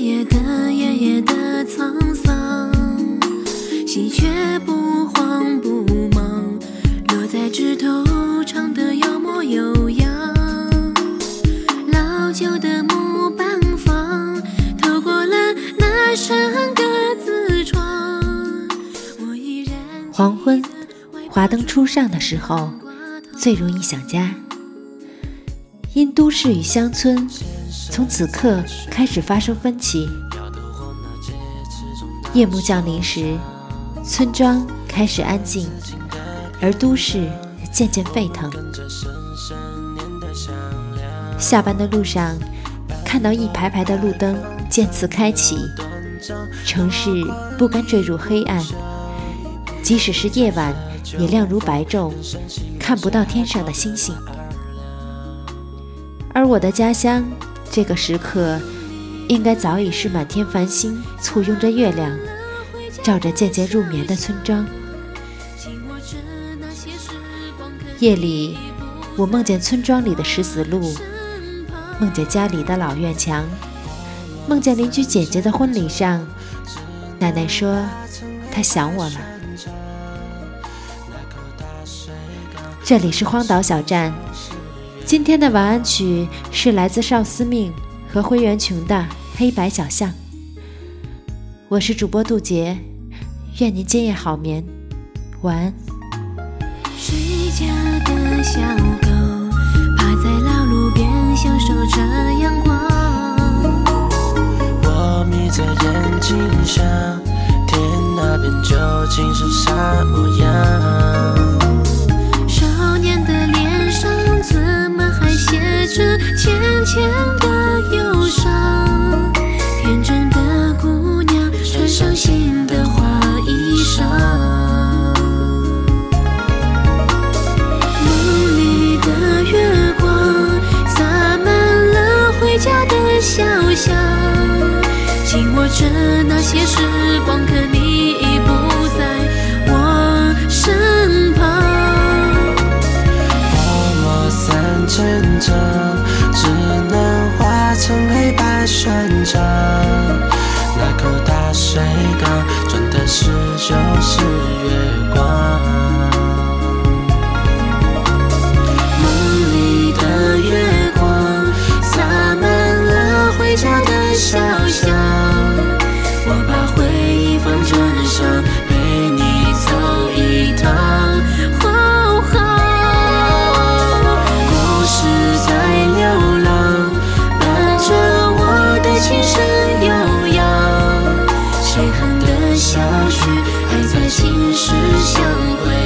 夜的夜夜的沧桑，喜鹊不慌不忙，落在枝头唱得有模有样。老旧的木板房，透过了那扇格子窗，我依然。黄昏，华灯初上的时候，最容易想家。因都市与乡村从此刻开始发生分歧。夜幕降临时，村庄开始安静，而都市渐渐沸腾。下班的路上，看到一排排的路灯渐次开启，城市不甘坠入黑暗，即使是夜晚，也亮如白昼，看不到天上的星星。而我的家乡，这个时刻。应该早已是满天繁星簇拥着月亮，照着渐渐入眠的村庄。夜里，我梦见村庄里的石子路，梦见家里的老院墙，梦见邻居姐姐的婚礼上，奶奶说她想我了。这里是荒岛小站，今天的晚安曲是来自邵思命和灰原琼的。黑白小象，我是主播杜杰，愿您今夜好眠，晚安。睡觉的小狗趴在老路边，享受着阳光。我眯着眼睛想，天那边究竟是啥模样？着那些时光，可你已不在我身旁。泡沫散成城，只能化成黑白宣章。那口大水缸，装的是旧时月。无还在心事相会。